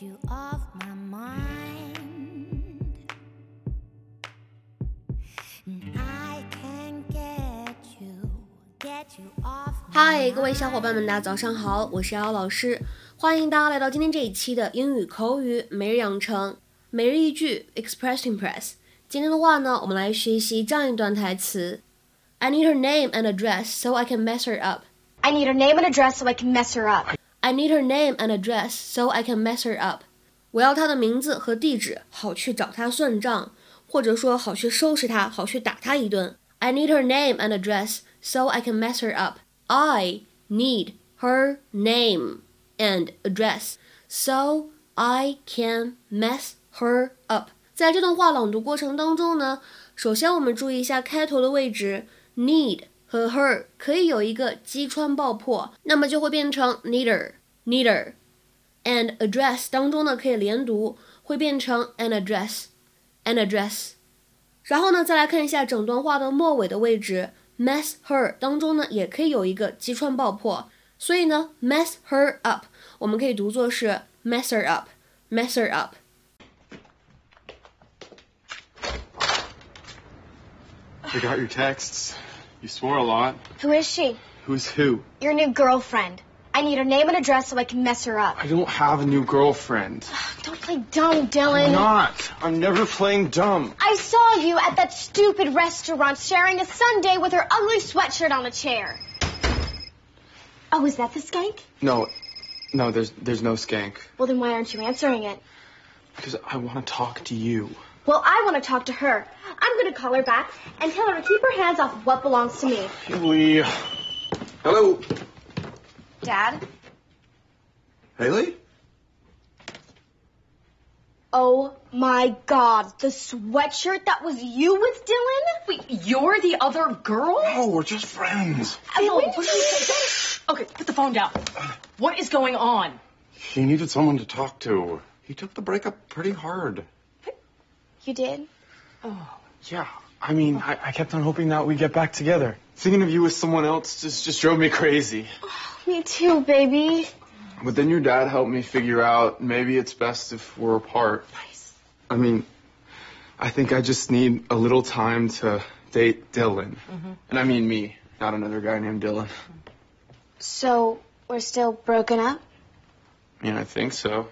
you off my mind. And I can get you, get you off. 嗨，各位小伙伴们，大家早上好，我是瑶老师，欢迎大家来到今天这一期的英语口语每日养成每日一句 Express to Impress。今天的话呢，我们来学习这样一段台词：I need her name and address so I can mess her up. I need her name and address so I can mess her up. I need her name and address so I can mess her up. 我要她的名字和地址，好去找她算账，或者说好去收拾她，好去打她一顿。I need her name and address so I can mess her up. I need her name and address so I can mess her up. 在这段话朗读过程当中呢，首先我们注意一下开头的位置，need 和 her 可以有一个击穿爆破，那么就会变成 neither neither。and address 当中呢可以连读，会变成 an address an address。然后呢，再来看一下整段话的末尾的位置，mess her 当中呢也可以有一个击穿爆破，所以呢 mess her up 我们可以读作是 mess her up mess her up。 I got your texts. You swore a lot. Who is she? Who's who? Your new girlfriend. I need her name and address so I can mess her up. I don't have a new girlfriend. Don't play dumb, Dylan. I'm not. I'm never playing dumb. I saw you at that stupid restaurant sharing a sundae with her ugly sweatshirt on a chair. Oh, is that the skank? No, no, there's there's no skank. Well, then why aren't you answering it? Because I want to talk to you. Well, I want to talk to her. I'm going to call her back and tell her to keep her hands off what belongs to me. Haley. Hello. Dad? Haley? Oh my god, the sweatshirt that was you with Dylan? Wait, you're the other girl? Oh, we're just friends. Phil, when what did are you? Okay, put the phone down. What is going on? He needed someone to talk to. He took the breakup pretty hard. You did? Oh. Yeah. I mean, I, I kept on hoping that we'd get back together. Thinking of you with someone else just, just drove me crazy. Me too, baby. But then your dad helped me figure out maybe it's best if we're apart. Nice. I mean, I think I just need a little time to date Dylan. Mm-hmm. And I mean me, not another guy named Dylan. So, we're still broken up? I mean, I think so.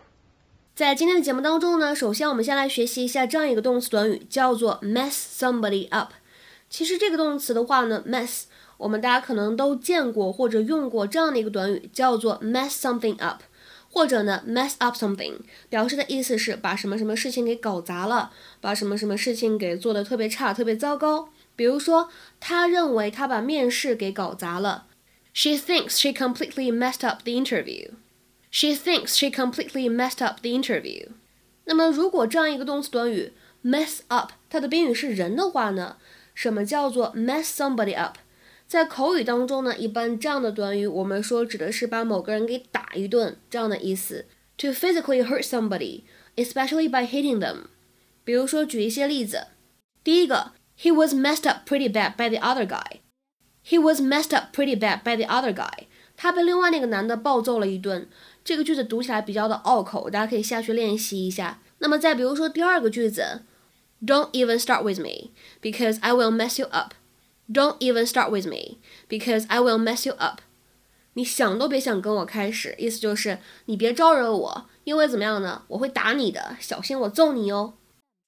在今天的节目当中呢，首先我们先来学习一下这样一个动词短语，叫做 mess somebody up。其实这个动词的话呢，mess 我们大家可能都见过或者用过这样的一个短语，叫做 mess something up，或者呢 mess up something，表示的意思是把什么什么事情给搞砸了，把什么什么事情给做得特别差、特别糟糕。比如说，他认为他把面试给搞砸了，She thinks she completely messed up the interview。She thinks she completely messed up the interview。那么，如果这样一个动词短语 mess up，它的宾语是人的话呢，什么叫做 mess somebody up？在口语当中呢，一般这样的短语我们说指的是把某个人给打一顿这样的意思，to physically hurt somebody，especially by hitting them。比如说，举一些例子。第一个，He was messed up pretty bad by the other guy。He was messed up pretty bad by the other guy。他被另外那个男的暴揍了一顿。 这个句子读起来比较的拗口，大家可以下去练习一下。那么再比如说第二个句子，Don't even start with me because I will mess you up. Don't even start with me because I will mess you up. 你想都别想跟我开始，意思就是你别招惹我，因为怎么样呢？我会打你的，小心我揍你哦。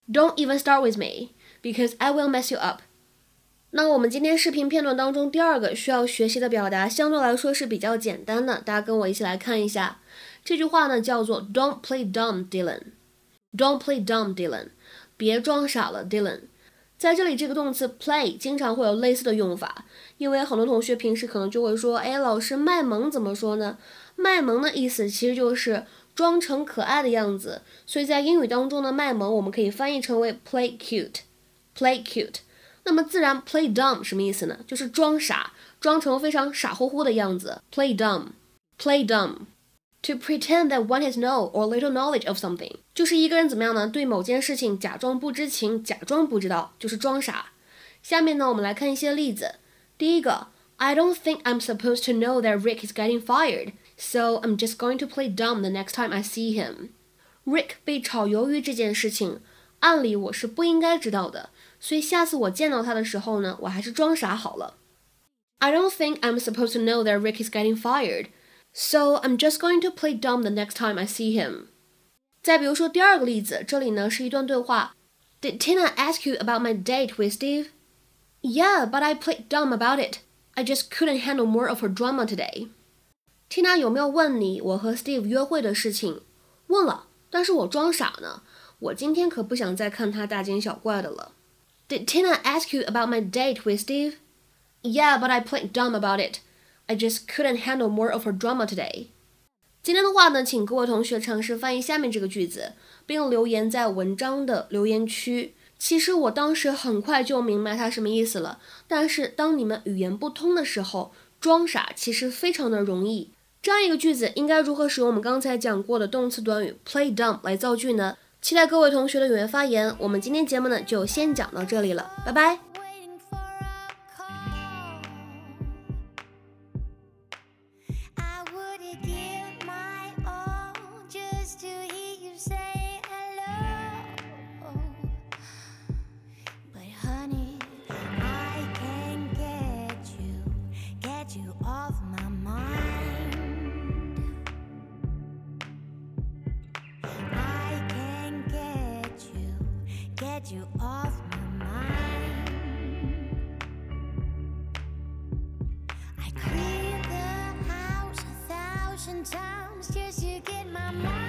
Don't even start with me because I will mess you up. 那我们今天视频片段当中第二个需要学习的表达，相对来说是比较简单的，大家跟我一起来看一下。这句话呢叫做 "Don't play dumb, Dylan." Don't play dumb, Dylan. 别装傻了，Dylan。在这里，这个动词 play 经常会有类似的用法，因为很多同学平时可能就会说，哎，老师卖萌怎么说呢？卖萌的意思其实就是装成可爱的样子，所以在英语当中呢，卖萌我们可以翻译成为 play cute. Play cute. 那么自然 play dumb 什么意思呢？就是装傻，装成非常傻乎乎的样子。Play dumb, play dumb. To pretend that one has no or little knowledge of something，就是一个人怎么样呢？对某件事情假装不知情，假装不知道，就是装傻。下面呢，我们来看一些例子。第一个，I don't think I'm supposed to know that Rick is getting fired, so I'm just going to play dumb the next time I see him. Rick 被炒鱿鱼这件事情，按理我是不应该知道的， 所以下次我见到他的时候呢，我还是装傻好了。I don't think I'm supposed to know that Rick is getting fired, so I'm just going to play dumb the next time I see him. 再比如说第二个例子，这里呢是一段对话。Did Tina ask you about my date with Steve? Yeah, but I played dumb about it. I just couldn't handle more of her drama today. Tina 有没有问你我和 Steve 约会的事情？问了，但是我装傻呢。我今天可不想再看他大惊小怪的了。 Did Tina ask you about my date with Steve? Yeah, but I played dumb about it. I just couldn't handle more of her drama today. 今天的话呢，请各位同学尝试翻译下面这个句子，并留言在文章的留言区。其实我当时很快就明白它什么意思了，但是当你们语言不通的时候，装傻其实非常的容易。这样一个句子应该如何使用我们刚才讲过的动词短语 play dumb 来造句呢？期待各位同学的踊跃发言。我们今天节目呢就先讲到这里了，拜拜。get you off my mind. I cleaned the house a thousand times just to get my mind.